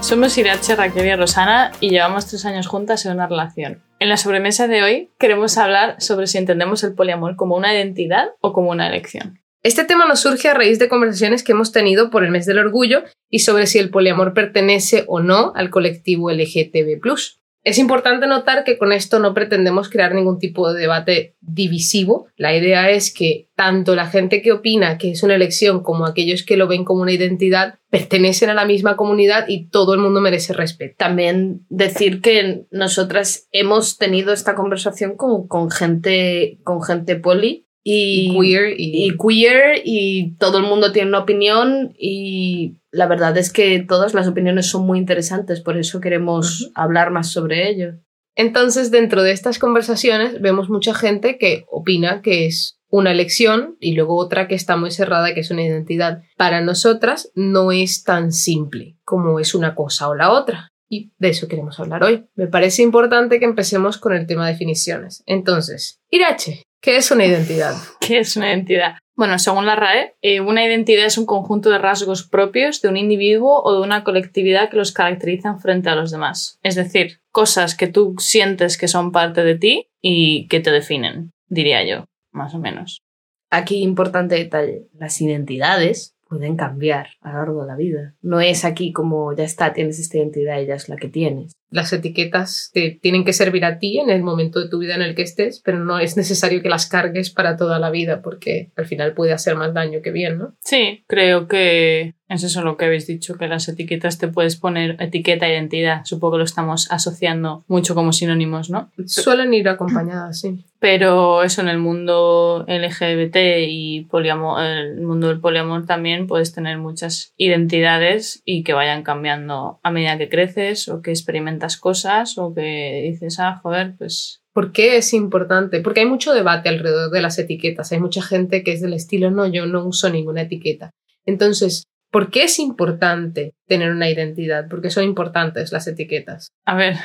somos Irache, Raquel y Rosana y llevamos tres años juntas en una relación. En la sobremesa de hoy queremos hablar sobre si entendemos el poliamor como una identidad o como una elección. Este tema nos surge a raíz de conversaciones que hemos tenido por el mes del orgullo y sobre si el poliamor pertenece o no al colectivo LGTB. Es importante notar que con esto no pretendemos crear ningún tipo de debate divisivo. La idea es que tanto la gente que opina que es una elección como aquellos que lo ven como una identidad pertenecen a la misma comunidad y todo el mundo merece respeto. También decir que nosotras hemos tenido esta conversación con, con gente, con gente poli y, queer y queer y todo el mundo tiene una opinión y la verdad es que todas las opiniones son muy interesantes, por eso queremos hablar más sobre ello. Entonces, dentro de estas conversaciones vemos mucha gente que opina que es una elección y luego otra que está muy cerrada, que es una identidad. Para nosotras no es tan simple como es una cosa o la otra. Y de eso queremos hablar hoy. Me parece importante que empecemos con el tema de definiciones. Entonces, Irache, ¿qué es una identidad? ¿Qué es una identidad? Bueno, según la RAE, eh, una identidad es un conjunto de rasgos propios de un individuo o de una colectividad que los caracterizan frente a los demás. Es decir, cosas que tú sientes que son parte de ti y que te definen, diría yo, más o menos. Aquí importante detalle, las identidades pueden cambiar a lo largo de la vida. No es aquí como ya está, tienes esta identidad y ya es la que tienes. Las etiquetas te tienen que servir a ti en el momento de tu vida en el que estés, pero no es necesario que las cargues para toda la vida porque al final puede hacer más daño que bien, ¿no? Sí, creo que es eso lo que habéis dicho, que las etiquetas te puedes poner etiqueta e identidad. Supongo que lo estamos asociando mucho como sinónimos, ¿no? Suelen ir acompañadas, sí. Pero eso en el mundo LGBT y poliamor, el mundo del poliamor también puedes tener muchas identidades y que vayan cambiando a medida que creces o que experimentas cosas o que dices, ah, joder, pues ¿Por qué es importante? Porque hay mucho debate alrededor de las etiquetas. Hay mucha gente que es del estilo, no, yo no uso ninguna etiqueta. Entonces, ¿Por qué es importante tener una identidad? Porque son importantes las etiquetas. A ver,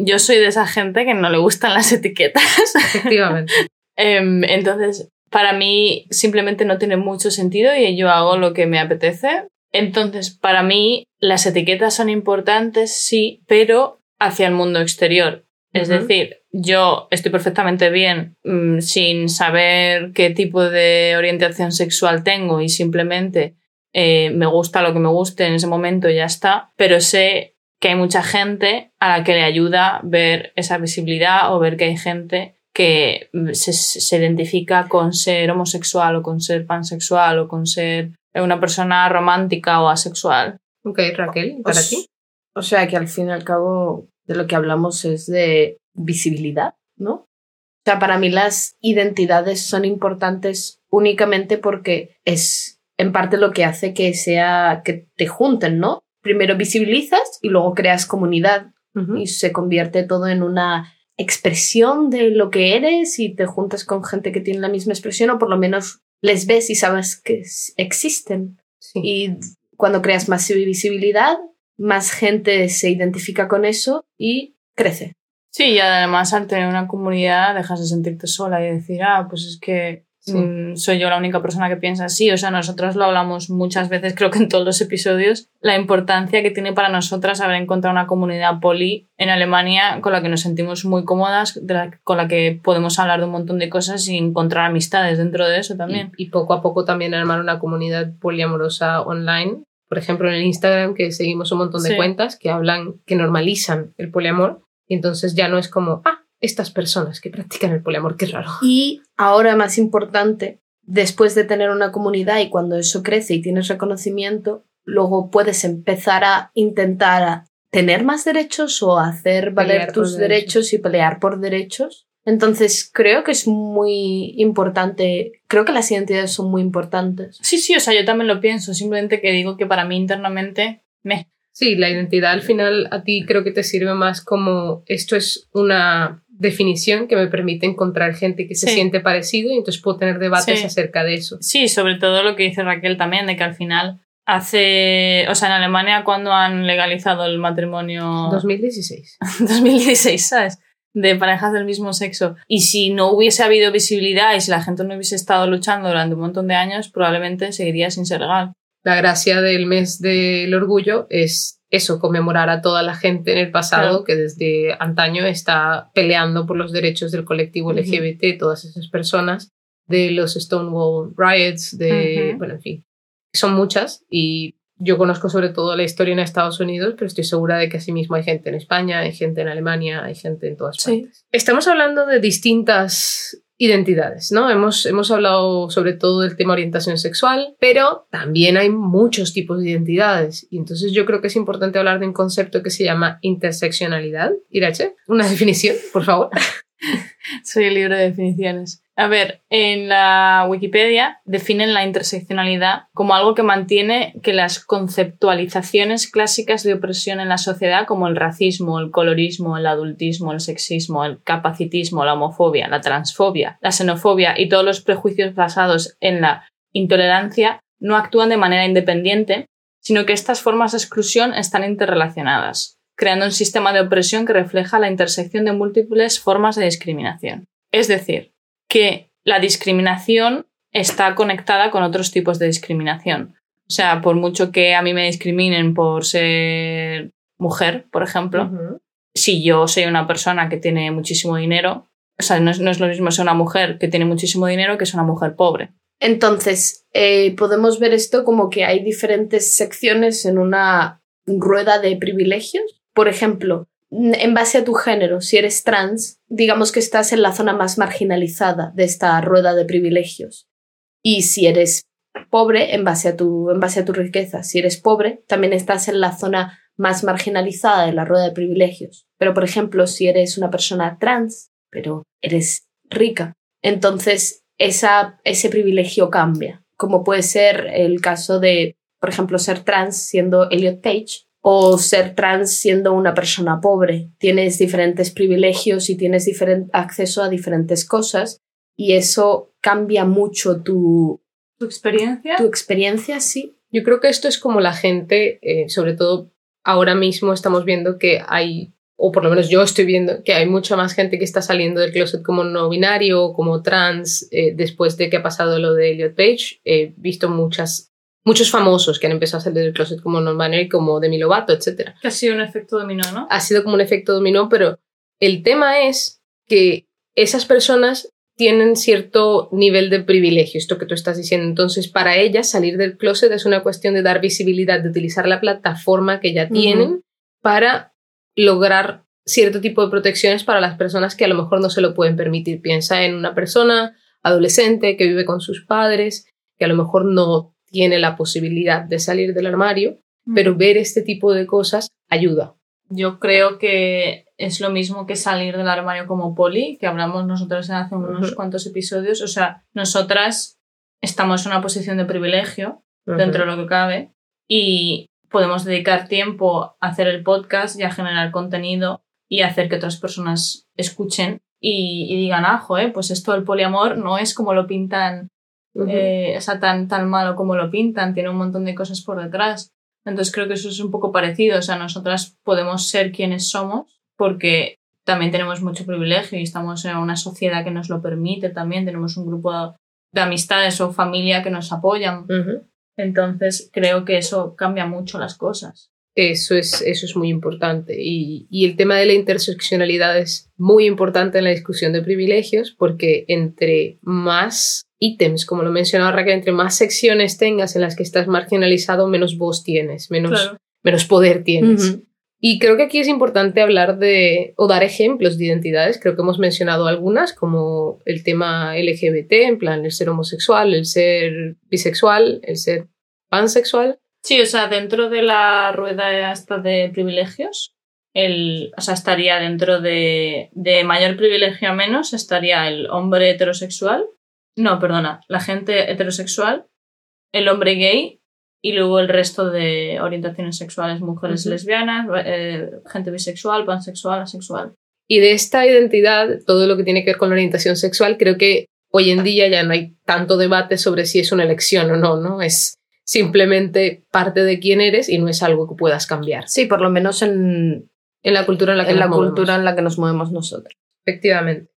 yo soy de esa gente que no le gustan las etiquetas. Efectivamente. Em, entonces, para mí simplemente no tiene mucho sentido y yo hago lo que me apetece. Entonces, para mí las etiquetas son importantes, sí, pero hacia el mundo exterior. Es decir, yo estoy perfectamente bien mm, sin saber qué tipo de orientación sexual tengo y simplemente eh, me gusta lo que me guste en ese momento y ya está, pero sé que hay mucha gente a la que le ayuda ver esa visibilidad o ver que hay gente que se, se identifica con ser homosexual o con ser pansexual o con ser una persona romántica o asexual. Ok, Raquel, ¿para ti? O sea que al fin y al cabo de lo que hablamos es de visibilidad, ¿no? O sea, para mí las identidades son importantes únicamente porque es en parte lo que hace que sea que te junten, ¿no? Primero visibilizas y luego creas comunidad y se convierte todo en una expresión de lo que eres y te juntas con gente que tiene la misma expresión o por lo menos les ves y sabes que existen. Y cuando creas más visibilidad, más gente se identifica con eso y crece. Sí, y además al tener una comunidad dejas de sentirte sola y decir, ah, pues es que Mm, soy yo la única persona que piensa así. O sea, nosotros lo hablamos muchas veces, creo que en todos los episodios, la importancia que tiene para nosotras haber encontrado una comunidad poli en Alemania con la que nos sentimos muy cómodas, con la que podemos hablar de un montón de cosas y encontrar amistades dentro de eso también. Y, poco a poco también armar una comunidad poliamorosa online. Por ejemplo, en el Instagram, que seguimos un montón de cuentas que hablan, que normalizan el poliamor. Y entonces ya no es como, ah, estas personas que practican el poliamor, qué raro. Y ahora más importante, después de tener una comunidad y cuando eso crece y tienes reconocimiento, luego puedes empezar a intentar tener más derechos o hacer valer tus derechos. y pelear por derechos. Entonces creo que es muy importante, creo que las identidades son muy importantes. Sí, sí, o sea, yo también lo pienso, simplemente que digo que para mí internamente me Sí, la identidad al final a ti creo que te sirve más como esto es una definición que me permite encontrar gente que se Sí. siente parecido y entonces puedo tener debates Sí. acerca de eso. Sí, sobre todo lo que dice Raquel también, de que al final hace, o sea, en Alemania cuando han legalizado el matrimonio 2016. 2016, ¿sabes? De parejas del mismo sexo. Y si no hubiese habido visibilidad y si la gente no hubiese estado luchando durante un montón de años, probablemente seguiría sin ser legal. La gracia del mes del orgullo es eso, conmemorar a toda la gente en el pasado Claro. que desde antaño está peleando por los derechos del colectivo. LGBT, todas esas personas, de los Stonewall Riots, de, bueno, en fin, son muchas y yo conozco sobre todo la historia en Estados Unidos, pero estoy segura de que asimismo hay gente en España, hay gente en Alemania, hay gente en todas Sí. partes. Estamos hablando de distintas identidades, ¿no? Hemos, hemos hablado sobre todo del tema orientación sexual, pero también hay muchos tipos de identidades. Y entonces yo creo que es importante hablar de un concepto que se llama interseccionalidad. Irache, una definición, por favor. Soy el libro de definiciones. A ver, en la Wikipedia definen la interseccionalidad como algo que mantiene que las conceptualizaciones clásicas de opresión en la sociedad, como el racismo, el colorismo, el adultismo, el sexismo, el capacitismo, la homofobia, la transfobia, la xenofobia y todos los prejuicios basados en la intolerancia, no actúan de manera independiente, sino que estas formas de exclusión están interrelacionadas, creando un sistema de opresión que refleja la intersección de múltiples formas de discriminación. Es decir, que la discriminación está conectada con otros tipos de discriminación. O sea, por mucho que a mí me discriminen por ser mujer, por ejemplo, si yo soy una persona que tiene muchísimo dinero, o sea, no es, no es lo mismo ser una mujer que tiene muchísimo dinero que ser una mujer pobre. Entonces, eh, podemos ver esto como que hay diferentes secciones en una rueda de privilegios. Por ejemplo, en base a tu género, si eres trans, digamos que estás en la zona más marginalizada de esta rueda de privilegios. Y si eres pobre, en base a tu, en base a tu riqueza, si eres pobre, también estás en la zona más marginalizada de la rueda de privilegios. Pero, por ejemplo, si eres una persona trans, pero eres rica, entonces ese privilegio cambia, como puede ser el caso de, por ejemplo, ser trans siendo Elliot Page o ser trans siendo una persona pobre. Tienes diferentes privilegios y tienes acceso a diferentes cosas y eso cambia mucho tu, ¿Tu experiencia? tu experiencia, sí. Yo creo que esto es como la gente, eh, sobre todo ahora mismo estamos viendo que hay, o por lo menos yo estoy viendo que hay mucha más gente que está saliendo del closet como no binario, como trans, eh, después de que ha pasado lo de Elliot Page. He visto muchas, muchos famosos que han empezado a salir del closet como no binario, como Demi Lovato, etc. Que ha sido un efecto dominó, ¿no? Ha sido como un efecto dominó, pero el tema es que esas personas tienen cierto nivel de privilegio, esto que tú estás diciendo. Entonces, para ellas, salir del closet es una cuestión de dar visibilidad, de utilizar la plataforma que ya tienen para lograr cierto tipo de protecciones para las personas que a lo mejor no se lo pueden permitir. Piensa en una persona adolescente que vive con sus padres, que a lo mejor no tiene la posibilidad de salir del armario, pero ver este tipo de cosas ayuda. Yo creo que es lo mismo que salir del armario como poli, que hablamos nosotros hace unos Ujú. cuantos episodios. O sea, nosotras estamos en una posición de privilegio dentro de lo que cabe y podemos dedicar tiempo a hacer el podcast y a generar contenido y hacer que otras personas escuchen y, y digan, ah, joder, pues esto del poliamor no es como lo pintan Eh, o sea, tan, tan malo como lo pintan, tiene un montón de cosas por detrás. Entonces creo que eso es un poco parecido, o sea, nosotras podemos ser quienes somos porque también tenemos mucho privilegio y estamos en una sociedad que nos lo permite también, tenemos un grupo de amistades o familia que nos apoyan. Entonces creo que eso cambia mucho las cosas. Eso es, eso es muy importante. Y, y el tema de la interseccionalidad es muy importante en la discusión de privilegios porque entre más ítems, como lo mencionaba Raquel, entre más secciones tengas en las que estás marginalizado, menos voz tienes, menos, menos poder tienes. Ujú. Y creo que aquí es importante hablar de o dar ejemplos de identidades. Creo que hemos mencionado algunas, como el tema LGBT, en plan el ser homosexual, el ser bisexual, el ser pansexual. Sí, o sea, dentro de la rueda esta de privilegios, el, o sea, estaría dentro de, de mayor privilegio a menos, estaría el hombre heterosexual, no, perdona, la gente heterosexual, el hombre gay, y luego el resto de orientaciones sexuales, mujeres lesbianas, eh, gente bisexual, pansexual, asexual. Y de esta identidad, todo lo que tiene que ver con la orientación sexual, creo que hoy en día ya no hay tanto debate sobre si es una elección o no, ¿no? Es simplemente parte de quién eres y no es algo que puedas cambiar. Sí, por lo menos en, en la cultura en la que, en nos, la movemos. cultura en la que nos movemos nosotros. Efectivamente.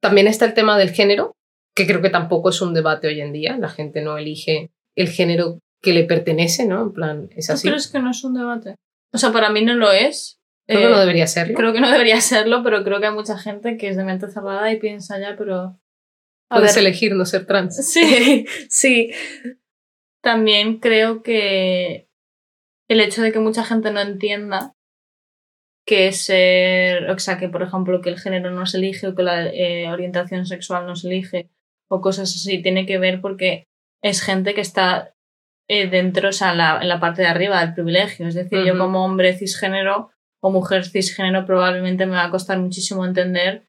También está el tema del género, que creo que tampoco es un debate hoy en día. La gente no elige el género que le pertenece, ¿no? En plan, es ¿Tú así. crees que no es un debate? O sea, para mí no lo es. Creo que Eh, no debería serlo. Creo que no debería serlo, pero creo que hay mucha gente que es de mente cerrada y piensa ya, pero... A Puedes ver, elegir no ser trans. Sí, sí. También creo que el hecho de que mucha gente no entienda que ser, o sea, que por ejemplo que el género no se elige o que la eh, orientación sexual no se elige o cosas así, tiene que ver porque es gente que está eh, dentro, o sea, en la, en la parte de arriba del privilegio. Es decir, yo como hombre cisgénero o mujer cisgénero probablemente me va a costar muchísimo entender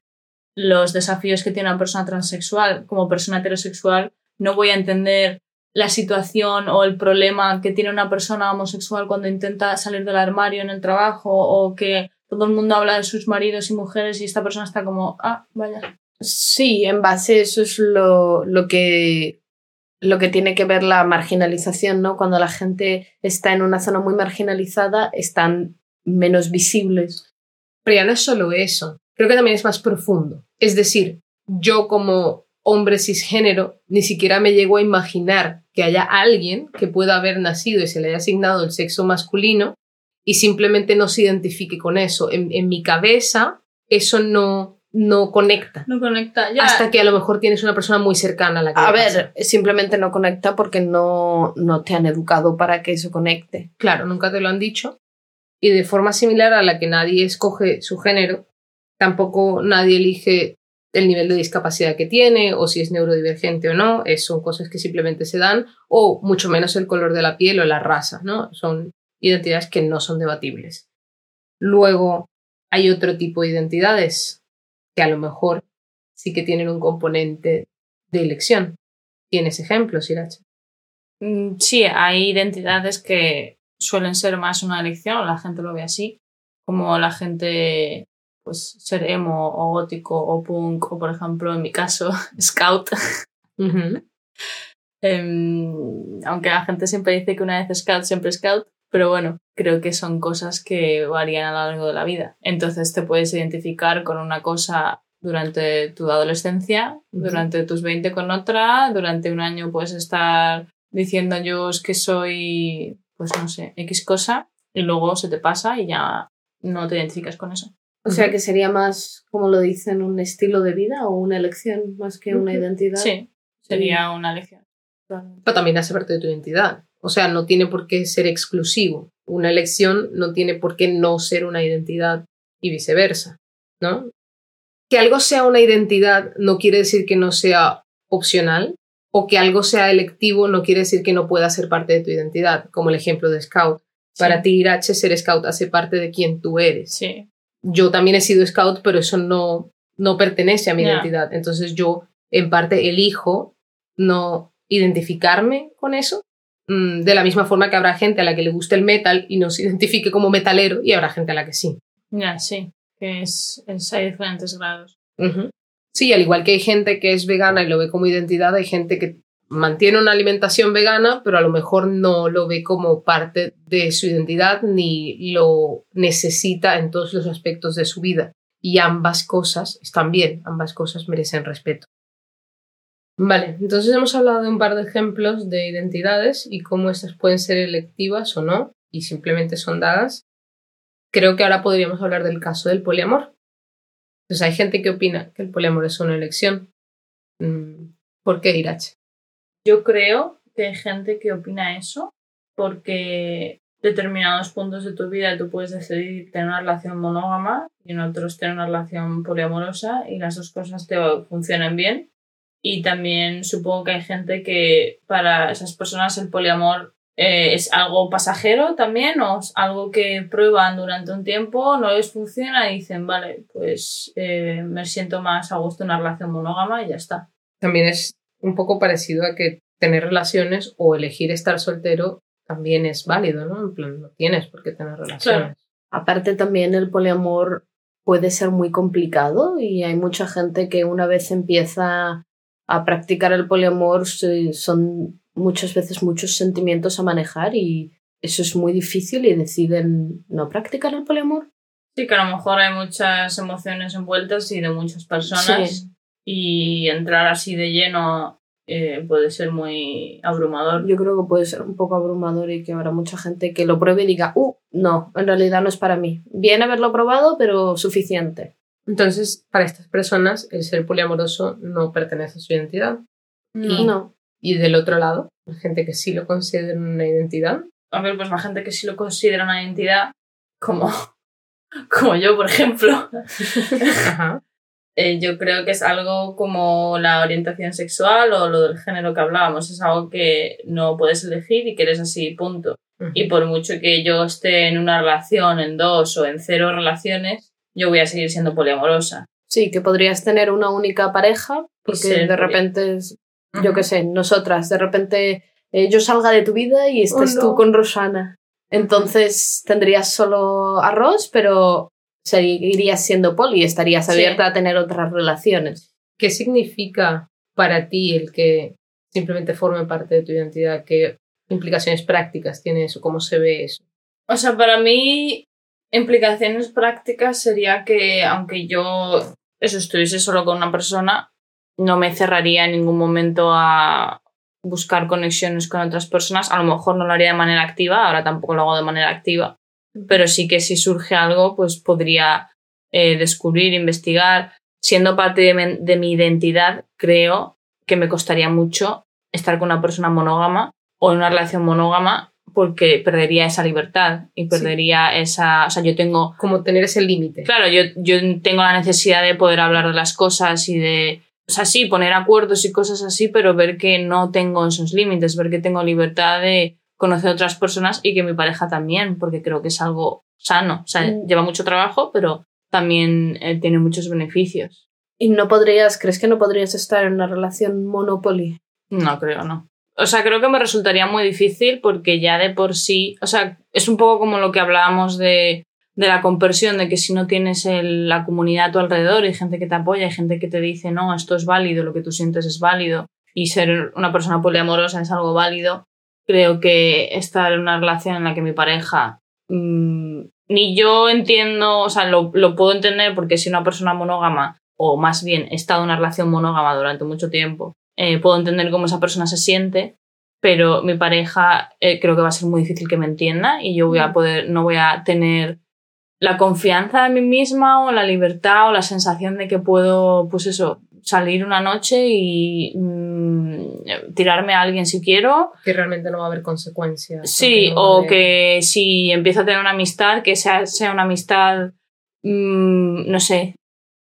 los desafíos que tiene una persona transexual. Como persona heterosexual no voy a entender la situación o el problema que tiene una persona homosexual cuando intenta salir del armario en el trabajo o que todo el mundo habla de sus maridos y mujeres y esta persona está como, ah, vaya. Sí, en base a eso es lo, lo que lo que tiene que ver la marginalización, ¿no? Cuando la gente está en una zona muy marginalizada, están menos visibles. Pero ya no es solo eso. Creo que también es más profundo. Es decir, yo como hombre cisgénero ni siquiera me llego a imaginar que haya alguien que pueda haber nacido y se le haya asignado el sexo masculino y simplemente no se identifique con eso. En, en mi cabeza eso no, no conecta. No conecta. Ya. Hasta que a lo mejor tienes una persona muy cercana a la que A pasa. ver, simplemente no conecta porque no, no te han educado para que eso conecte. Claro, nunca te lo han dicho. Y de forma similar a la que nadie escoge su género, tampoco nadie elige el nivel de discapacidad que tiene o si es neurodivergente o no. Es, son cosas que simplemente se dan, o mucho menos el color de la piel o la raza, ¿no? Son identidades que no son debatibles. Luego hay otro tipo de identidades que a lo mejor sí que tienen un componente de elección. ¿Tienes ejemplos, Irache? Mm, Sí, hay identidades que suelen ser más una elección, la gente lo ve así, como la gente, pues, ser emo o gótico o punk, o por ejemplo, en mi caso, scout. Em, aunque la gente siempre dice que una vez scout, siempre scout, pero bueno, creo que son cosas que varían a lo largo de la vida. Entonces te puedes identificar con una cosa durante tu adolescencia, durante tus 20 con otra, durante un año puedes estar diciendo yo es que soy, pues no sé, X cosa, y luego se te pasa y ya no te identificas con eso. O sea que sería más, como lo dicen, un estilo de vida o una elección más que una identidad. Sí, sería una lección. pero también hace parte de tu identidad. O sea, no tiene por qué ser exclusivo. Una elección no tiene por qué no ser una identidad y viceversa, ¿no? Que algo sea una identidad no quiere decir que no sea opcional o que algo sea electivo no quiere decir que no pueda ser parte de tu identidad, como el ejemplo de Scout. Para ti, Irache, ser Scout hace parte de quien tú eres. Sí, Yo también he sido Scout, pero eso no, no pertenece a mi identidad. Entonces yo, en parte, elijo no identificarme con eso. Mm, De la misma forma que habrá gente a la que le guste el metal y no se identifique como metalero, y habrá gente a la que sí. ya, sí, que es, es- hay diferentes grados. Sí, al igual que hay gente que es vegana y lo ve como identidad, hay gente que mantiene una alimentación vegana, pero a lo mejor no lo ve como parte de su identidad ni lo necesita en todos los aspectos de su vida. Y ambas cosas están bien, ambas cosas merecen respeto. Vale, entonces hemos hablado de un par de ejemplos de identidades y cómo estas pueden ser electivas o no, y simplemente son dadas. Creo que ahora podríamos hablar del caso del poliamor. Pues hay gente que opina que el poliamor es una elección. Mm, ¿Por qué, Irache? Yo creo que hay gente que opina eso porque determinados puntos de tu vida tú puedes decidir tener una relación monógama y en otros tener una relación poliamorosa y las dos cosas te funcionan bien. Y también supongo que hay gente que para esas personas el poliamor eh, es algo pasajero también o es algo que prueban durante un tiempo, no les funciona y dicen, vale, pues eh, me siento más a gusto en una relación monógama y ya está. También es un poco parecido a que tener relaciones o elegir estar soltero también es válido, ¿no? En plan, no tienes por qué tener relaciones. Aparte también el poliamor puede ser muy complicado y hay mucha gente que una vez empieza a practicar el poliamor son muchas veces muchos sentimientos a manejar y eso es muy difícil y deciden no practicar el poliamor. Sí, que a lo mejor hay muchas emociones envueltas y de muchas personas y entrar así de lleno eh, puede ser muy abrumador. Yo creo que puede ser un poco abrumador y que habrá mucha gente que lo pruebe y diga, uh, no, en realidad no es para mí. Bien haberlo probado, pero suficiente. Entonces, para estas personas, el ser poliamoroso no pertenece a su identidad. Y, no. Y del otro lado, la gente que sí lo considera una identidad. A ver, pues la gente que sí lo considera una identidad, como, como yo, por ejemplo. Ajá. Eh, yo creo que es algo como la orientación sexual o lo del género que hablábamos, es algo que no puedes elegir y que eres así, punto. Y por mucho que yo esté en una relación, en dos o en cero relaciones, yo voy a seguir siendo poliamorosa. Sí, que podrías tener una única pareja, porque de repente, yo qué sé, nosotras, de repente eh, yo salga de tu vida y estés tú con Rosana. Entonces tendrías solo arroz, pero seguirías siendo poli, estarías abierta a tener otras relaciones. ¿Qué significa para ti el que simplemente forme parte de tu identidad? ¿Qué implicaciones prácticas tiene eso? ¿Cómo se ve eso? O sea, para mí, implicaciones prácticas sería que aunque yo eso estuviese solo con una persona, no me cerraría en ningún momento a buscar conexiones con otras personas. A lo mejor no lo haría de manera activa, ahora tampoco lo hago de manera activa, pero sí que si surge algo, pues podría eh, descubrir, investigar. Siendo parte de mi, identidad, creo que me costaría mucho estar con una persona monógama o en una relación monógama porque perdería esa libertad y perdería esa, o sea, yo tengo... Como tener ese límite. Claro, yo, yo tengo la necesidad de poder hablar de las cosas y de, o sea, sí, poner acuerdos y cosas así, pero ver que no tengo esos límites, ver que tengo libertad de conocer a otras personas y que mi pareja también, porque creo que es algo sano. O sea, mm. lleva mucho trabajo, pero también eh, tiene muchos beneficios. ¿Y no podrías, crees que no podrías estar en una relación monopoly? No, creo, no. O sea, creo que me resultaría muy difícil porque ya de por sí, o sea, es un poco como lo que hablábamos de, de la conversión, de que si no tienes la comunidad a tu alrededor y gente que te apoya y gente que te dice, no, esto es válido, lo que tú sientes es válido y ser una persona poliamorosa es algo válido, creo que estar en una relación en la que mi pareja mm, ni yo entiendo, o sea, lo, lo, puedo entender porque si una persona monógama, o más bien he estado en una relación monógama durante mucho tiempo, eh, puedo entender cómo esa persona se siente, pero mi pareja eh, creo que va a ser muy difícil que me entienda y yo voy a mm. poder, no voy a tener la confianza en mí misma o la libertad o la sensación de que puedo, pues eso, salir una noche y mm, tirarme a alguien si quiero. Que realmente no va a haber consecuencias. Sí, o que si empiezo a tener una amistad, que sea, sea una amistad, mm, no sé,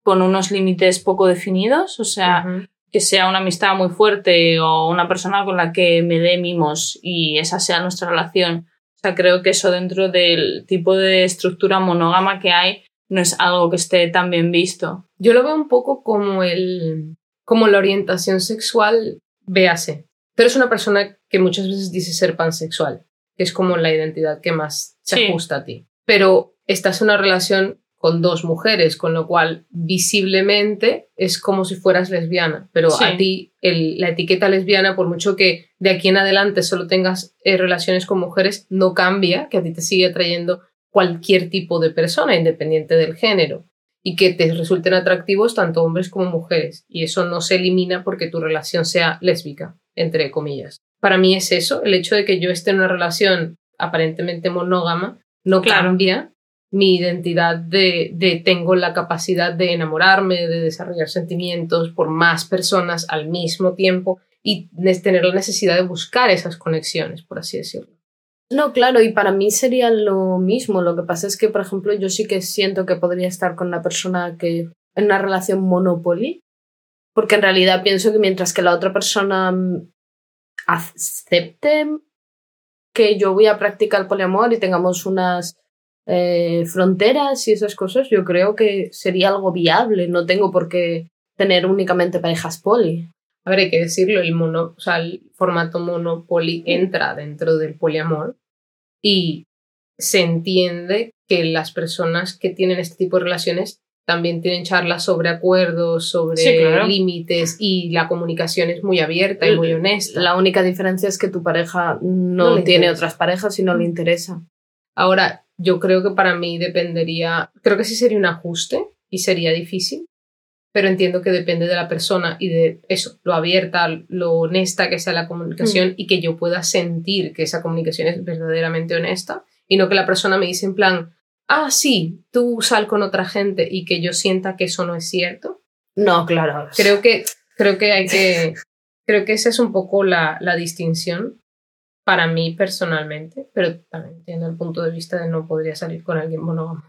con unos límites poco definidos, o sea, que sea una amistad muy fuerte o una persona con la que me dé mimos y esa sea nuestra relación. O sea, creo que eso dentro del tipo de estructura monógama que hay no es algo que esté tan bien visto. Yo lo veo un poco como el como la orientación sexual, véase. Pero es una persona que muchas veces dice ser pansexual, que es como la identidad que más se ajusta a ti. Pero estás en una relación con dos mujeres, con lo cual visiblemente es como si fueras lesbiana, pero a ti la etiqueta lesbiana, por mucho que de aquí en adelante solo tengas eh, relaciones con mujeres, no cambia, que a ti te sigue atrayendo cualquier tipo de persona, independiente del género, y que te resulten atractivos tanto hombres como mujeres. Y eso no se elimina porque tu relación sea lésbica, entre comillas. Para mí es eso, el hecho de que yo esté en una relación aparentemente monógama, no cambia mi identidad de, tengo la capacidad de enamorarme, de desarrollar sentimientos por más personas al mismo tiempo y tener la necesidad de buscar esas conexiones, por así decirlo. No, claro, y para mí sería lo mismo. Lo que pasa es que, por ejemplo, yo sí que siento que podría estar con una persona que en una relación monopoly, porque en realidad pienso que mientras que la otra persona acepte que yo voy a practicar el poliamor y tengamos unas eh, fronteras y esas cosas, yo creo que sería algo viable. No tengo por qué tener únicamente parejas poli. a ver, hay que decirlo, el mono, o sea, el formato monopoli entra dentro del poliamor y se entiende que las personas que tienen este tipo de relaciones también tienen charlas sobre acuerdos, sobre Sí, claro. límites y la comunicación es muy abierta y muy honesta. La única diferencia es que tu pareja no, tiene interesa. otras parejas y no le interesa. Ahora, yo creo que para mí dependería, creo que sí sería un ajuste y sería difícil, pero entiendo que depende de la persona y de eso, lo abierta, lo honesta que sea la comunicación y que yo pueda sentir que esa comunicación es verdaderamente honesta y no que la persona me dice en plan, ah, sí, tú sal con otra gente y que yo sienta que eso no es cierto. No, claro. Creo que, creo que hay que, creo que esa es un poco la, la distinción para mí personalmente, pero también entiendo el punto de vista de no podría salir con alguien monógamo.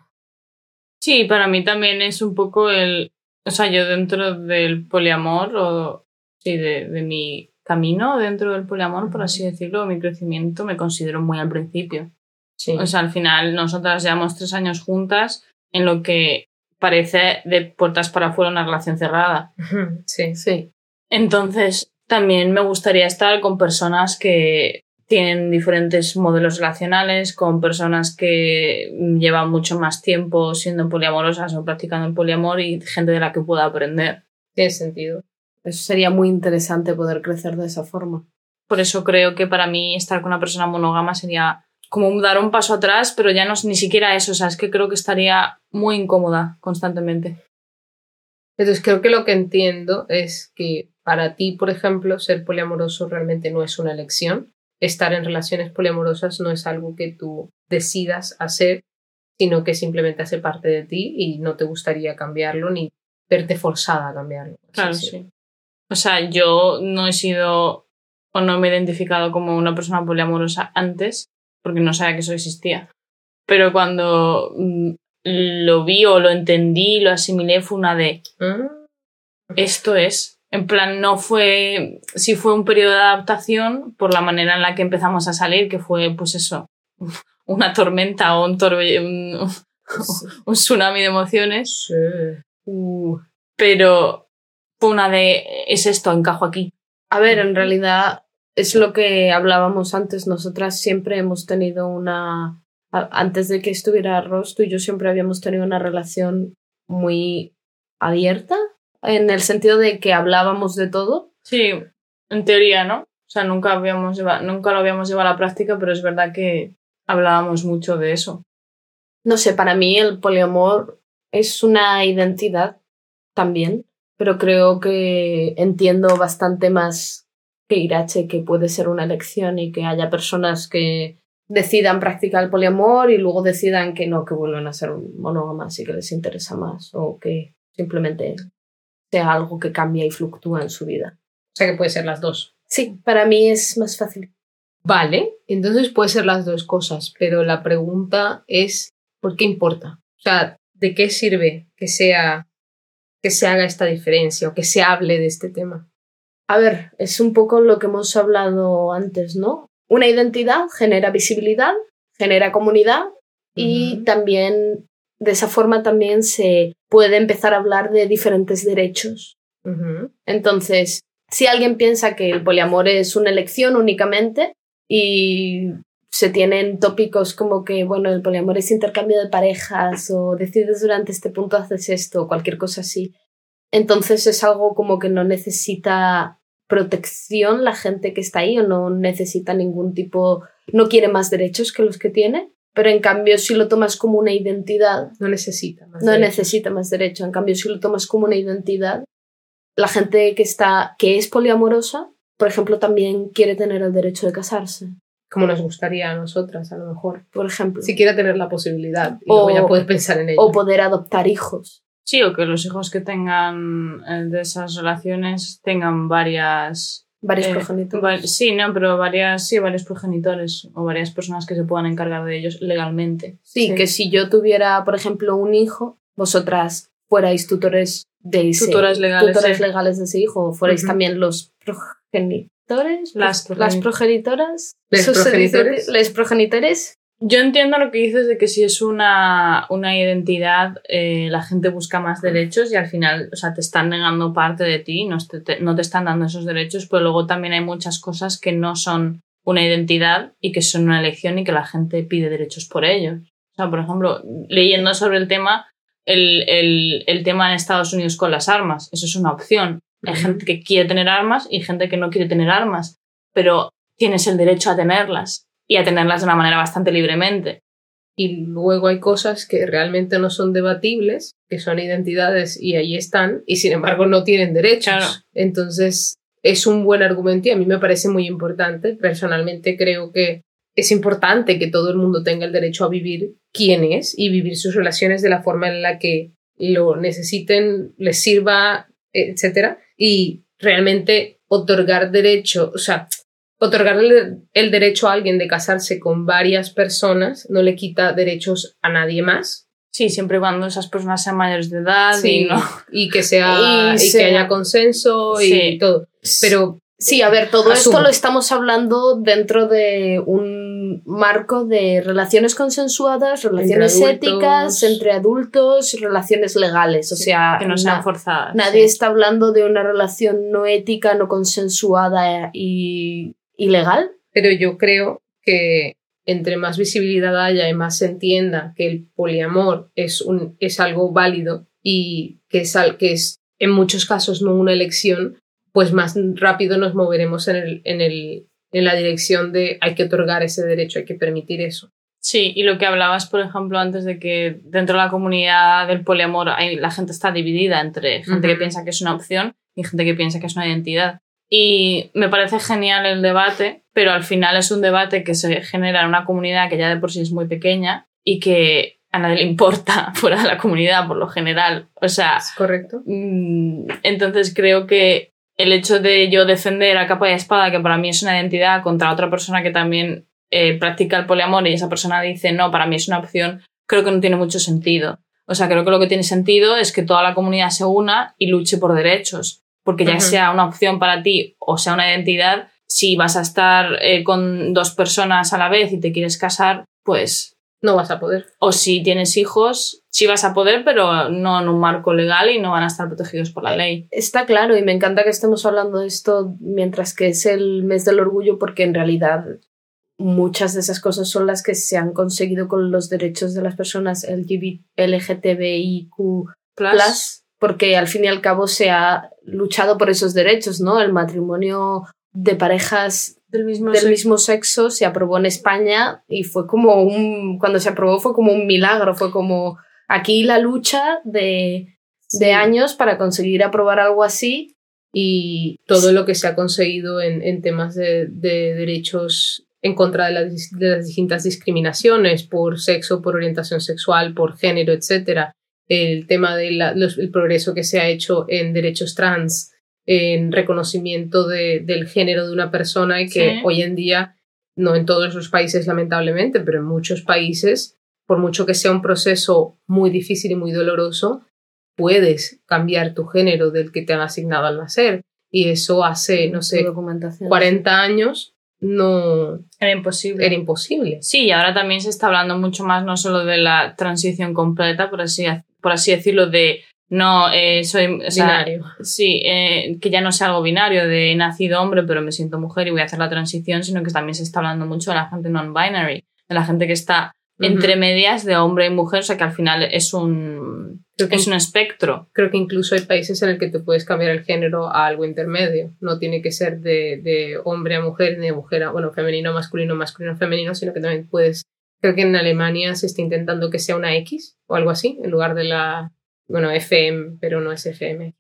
Sí, para mí también es un poco el. O sea, yo dentro del poliamor, o sí, de, de mi camino dentro del poliamor, por así decirlo, mi crecimiento me considero muy al principio. Sí. O sea, al final, nosotras llevamos tres años juntas en lo que parece de puertas para afuera una relación cerrada. sí. Sí. Entonces, también me gustaría estar con personas que tienen diferentes modelos relacionales, con personas que llevan mucho más tiempo siendo poliamorosas o practicando el poliamor y gente de la que pueda aprender. Tiene sentido. Eso sería muy interesante poder crecer de esa forma. Por eso creo que para mí estar con una persona monógama sería como dar un paso atrás, pero ya no es ni siquiera eso, o sea, es que creo que estaría muy incómoda constantemente. Entonces creo que lo que entiendo es que para ti, por ejemplo, ser poliamoroso realmente no es una elección. Estar en relaciones poliamorosas no es algo que tú decidas hacer, sino que simplemente hace parte de ti y no te gustaría cambiarlo ni verte forzada a cambiarlo. Claro, sí. O sea, yo no he sido o no me he identificado como una persona poliamorosa antes, porque no sabía que eso existía. Pero cuando mm, lo vi o lo entendí, lo asimilé, fue una de Ah, esto es. En plan, no fue. Sí fue un periodo de adaptación por la manera en la que empezamos a salir, que fue, pues eso, una tormenta o un, torbe- un, un tsunami de emociones. sí. Uh, pero fue una de. Es esto, encajo aquí. A ver, en realidad es lo que hablábamos antes. Nosotras siempre hemos tenido una. Antes de que estuviera Ross, tú y yo siempre habíamos tenido una relación muy abierta, en el sentido de que hablábamos de todo. Sí, en teoría, ¿no? O sea, nunca, habíamos lleva- nunca lo habíamos llevado a la práctica, pero es verdad que hablábamos mucho de eso. No sé, para mí el poliamor es una identidad también, pero creo que entiendo bastante más que Irache que puede ser una elección y que haya personas que decidan practicar el poliamor y luego decidan que no, que vuelven a ser monógamas y que les interesa más o que simplemente sea algo que cambia y fluctúa en su vida. O sea que puede ser las dos. Sí, para mí es más fácil. Vale, entonces puede ser las dos cosas, pero la pregunta es, ¿por qué importa? O sea, ¿de qué sirve que sea que se haga esta diferencia o que se hable de este tema? A ver, es un poco lo que hemos hablado antes, ¿no? Una identidad genera visibilidad, genera comunidad y también de esa forma también se puede empezar a hablar de diferentes derechos. Entonces, si alguien piensa que el poliamor es una elección únicamente y se tienen tópicos como que, bueno, el poliamor es intercambio de parejas o decides durante este punto haces esto o cualquier cosa así, entonces es algo como que no necesita protección la gente que está ahí o no necesita ningún tipo, no quiere más derechos que los que tiene, pero en cambio si lo tomas como una identidad, No necesita más no derechos. necesita más derecho. En cambio, si lo tomas como una identidad, la gente que está, que es poliamorosa, por ejemplo, también quiere tener el derecho de casarse. Como nos gustaría a nosotras, a lo mejor. Por ejemplo. Siquiera tener la posibilidad y O- luego ya puedes pensar en ello. O poder adoptar hijos. Sí, o que los hijos que tengan eh, de esas relaciones tengan varias. Varios eh, progenitores. va- sí, no, pero varias, sí, varios progenitores o varias personas que se puedan encargar de ellos legalmente. Sí, Sí. que si yo tuviera, por ejemplo, un hijo, vosotras fuerais tutores de ese, Tutoras legales, tutores sí. legales de ese hijo, o fuerais también los progenitores, Las las progeni- progenitoras, Les progenitores. les progenitores, Yo entiendo lo que dices de que si es una, una identidad, eh, la gente busca más derechos y al final, o sea, te están negando parte de ti, no te, no te están dando esos derechos, pero luego también hay muchas cosas que no son una identidad y que son una elección y que la gente pide derechos por ellos. O sea, por ejemplo, leyendo sobre el tema, el, el, el tema en Estados Unidos con las armas, eso es una opción. Hay gente que quiere tener armas y gente que no quiere tener armas, pero tienes el derecho a tenerlas y a tenerlas de una manera bastante libremente. Y luego hay cosas que realmente no son debatibles, que son identidades y ahí están, y sin embargo no tienen derechos. Entonces, es un buen argumento y a mí me parece muy importante. Personalmente creo que es importante que todo el mundo tenga el derecho a vivir quién es y vivir sus relaciones de la forma en la que lo necesiten, les sirva, etc. Y realmente otorgar derecho, o sea, otorgarle el derecho a alguien de casarse con varias personas no le quita derechos a nadie más. Sí, siempre y cuando esas personas sean mayores de edad y, no... y que sea y, que haya consenso y todo. Pero sí, a ver, todo esto lo estamos hablando dentro de un marco de relaciones consensuadas, relaciones éticas entre adultos, relaciones legales, o sea, que no sean forzadas. Nadie está hablando de una relación no ética, no consensuada y ilegal. Pero yo creo que entre más visibilidad haya y más se entienda que el poliamor es, un, es algo válido y que es, que es en muchos casos no una elección, pues más rápido nos moveremos en, el, en, el, en la dirección de hay que otorgar ese derecho, hay que permitir eso. Sí, y lo que hablabas, por ejemplo, antes de que dentro de la comunidad del poliamor hay, la gente está dividida entre gente que piensa que es una opción y gente que piensa que es una identidad. Y me parece genial el debate, pero al final es un debate que se genera en una comunidad que ya de por sí es muy pequeña y que a nadie le importa fuera de la comunidad por lo general. O sea, es correcto. Mm, entonces creo que el hecho de yo defender a capa y espada, que para mí es una identidad, contra otra persona que también eh, practica el poliamor y esa persona dice no, para mí es una opción, creo que no tiene mucho sentido. O sea, creo que lo que tiene sentido es que toda la comunidad se una y luche por derechos porque ya sea una opción para ti o sea una identidad, si vas a estar eh, con dos personas a la vez y te quieres casar, pues no vas a poder. O si tienes hijos, sí vas a poder, pero no en un marco legal y no van a estar protegidos por la ley. Está claro y me encanta que estemos hablando de esto mientras que es el mes del orgullo porque en realidad muchas de esas cosas son las que se han conseguido con los derechos de las personas LGTBIQ porque al fin y al cabo se ha luchado por esos derechos, ¿no? El matrimonio de parejas del mismo, del mismo sexo se aprobó en España y fue como un, cuando se aprobó fue como un milagro, fue como aquí la lucha de, de años para conseguir aprobar algo así y todo lo que se ha conseguido en, en temas de, de, derechos en contra de las, de las distintas discriminaciones por sexo, por orientación sexual, por género, etcétera, el tema del progreso que se ha hecho en derechos trans, en reconocimiento de, del género de una persona y que hoy en día, no en todos los países lamentablemente, pero en muchos países, por mucho que sea un proceso muy difícil y muy doloroso, puedes cambiar tu género del que te han asignado al nacer. Y eso hace, no sé, 40 años no era imposible. Era imposible. Sí, y ahora también se está hablando mucho más no solo de la transición completa, por así por así decirlo, de no eh, soy binario. sí, eh, que ya no sea algo binario de he nacido hombre pero me siento mujer y voy a hacer la transición, sino que también se está hablando mucho de la gente non-binary, de la gente que está entre medias de hombre y mujer, o sea que al final es un es un espectro. Creo que incluso hay países en el que te puedes cambiar el género a algo intermedio. No tiene que ser de, de hombre a mujer ni de mujer a, bueno, femenino, masculino, masculino, femenino, sino que también puedes Creo que en Alemania se está intentando que sea una X o algo así, en lugar de la, bueno, FM, pero no es FM.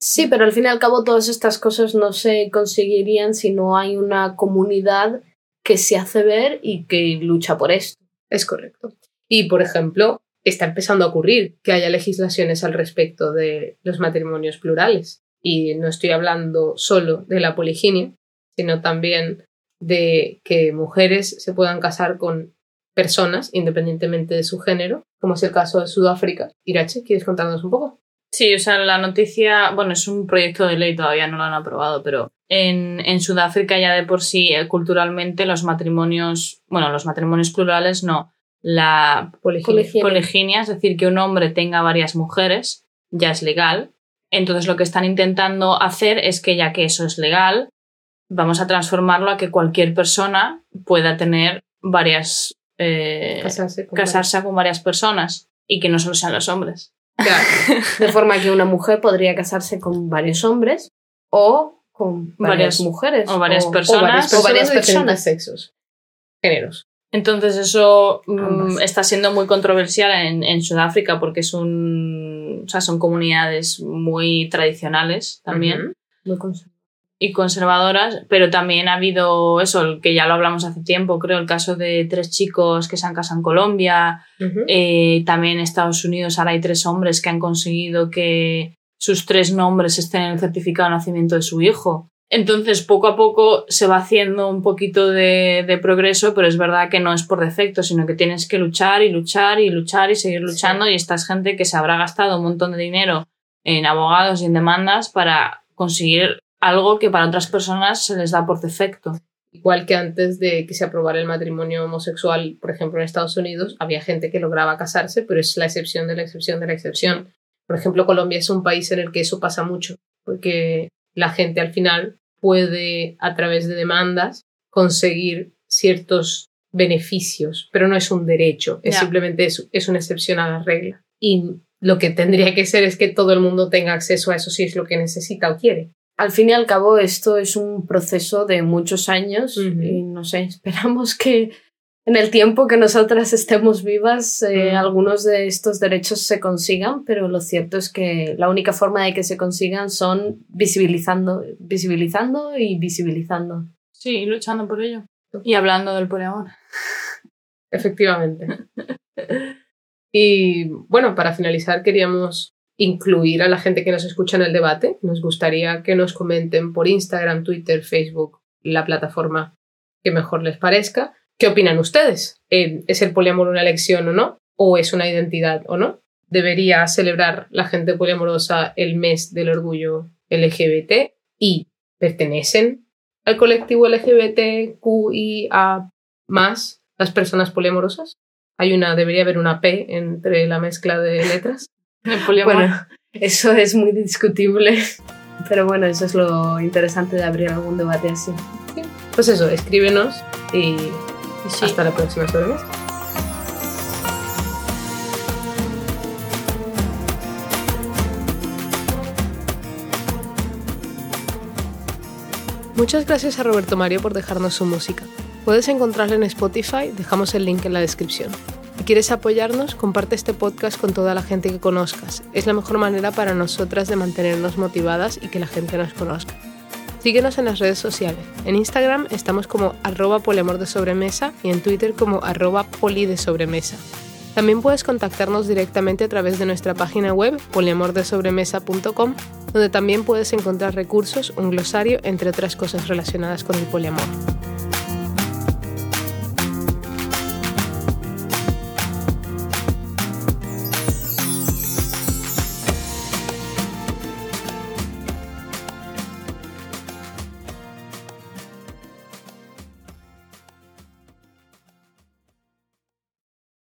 Sí, pero al fin y al cabo todas estas cosas no se conseguirían si no hay una comunidad que se hace ver y que lucha por esto. Es correcto. Y, por ejemplo, está empezando a ocurrir que haya legislaciones al respecto de los matrimonios plurales. Y no estoy hablando solo de la poliginia, sino también de que mujeres se puedan casar con personas, independientemente de su género, como es el caso de Sudáfrica. Irache, ¿quieres contarnos un poco? Sí, o sea, la noticia, bueno, es un proyecto de ley, todavía no lo han aprobado, pero En, en, Sudáfrica ya de por sí, eh, culturalmente, los matrimonios, bueno, los matrimonios plurales no, la poliginia. poliginia, es decir, que un hombre tenga varias mujeres, ya es legal. Entonces lo que están intentando hacer es que ya que eso es legal, vamos a transformarlo a que cualquier persona pueda tener varias... Eh, casarse, con, casarse con varias personas y que no solo sean los hombres. Claro. De forma que una mujer podría casarse con varios hombres o con varias, mujeres. O varias personas. O varias personas. De sexos. Géneros. Entonces eso mm, está siendo muy controversial en, en, Sudáfrica porque es un, o sea, son comunidades muy tradicionales también. Muy y conservadoras, pero también ha habido eso, que ya lo hablamos hace tiempo, creo, el caso de tres chicos que se han casado en Colombia, eh, también en Estados Unidos ahora hay tres hombres que han conseguido que sus tres nombres estén en el certificado de nacimiento de su hijo. Entonces, poco a poco se va haciendo un poquito de, de, progreso, pero es verdad que no es por defecto, sino que tienes que luchar y luchar y luchar y seguir luchando. Y esta es gente que se habrá gastado un montón de dinero en abogados y en demandas para conseguir algo que para otras personas se les da por defecto. Igual que antes de que se aprobara el matrimonio homosexual, por ejemplo, en Estados Unidos, había gente que lograba casarse, pero es la excepción de la excepción de la excepción. Por ejemplo, Colombia es un país en el que eso pasa mucho, porque la gente al final puede, a través de demandas, conseguir ciertos beneficios, pero no es un derecho, es simplemente es, es una excepción a la regla. Y lo que tendría que ser es que todo el mundo tenga acceso a eso si es lo que necesita o quiere al fin y al cabo esto es un proceso de muchos años y no sé, esperamos que en el tiempo que nosotras estemos vivas eh, algunos de estos derechos se consigan, pero lo cierto es que la única forma de que se consigan son visibilizando, visibilizando y visibilizando. Sí, luchando por ello. Y hablando del poliamor. Efectivamente. y bueno, para finalizar queríamos incluir a la gente que nos escucha en el debate. Nos gustaría que nos comenten por Instagram, Twitter, Facebook, la plataforma que mejor les parezca. ¿Qué opinan ustedes? ¿Es el poliamor una elección o no? ¿O es una identidad o no? ¿Debería celebrar la gente poliamorosa el mes del orgullo LGBT? ¿Y pertenecen al colectivo LGBTQIA más las personas poliamorosas? Hay una, debería haber una P entre la mezcla de letras. Bueno, eso es muy discutible, pero bueno, eso es lo interesante de abrir algún debate así. Pues eso, escríbenos y hasta la próxima sobremesa. Muchas gracias a Roberto Mario por dejarnos su música. Puedes encontrarla en Spotify, dejamos el link en la descripción. Quieres apoyarnos, comparte este podcast con toda la gente que conozcas. Es la mejor manera para nosotras de mantenernos motivadas y que la gente nos conozca. Síguenos en las redes sociales. En Instagram estamos como arroba poliamor de sobremesa y en Twitter como arroba poli de sobremesa. También puedes contactarnos directamente a través de nuestra página web poliamordesobremesa.com, donde también puedes encontrar recursos, un glosario, entre otras cosas relacionadas con el poliamor.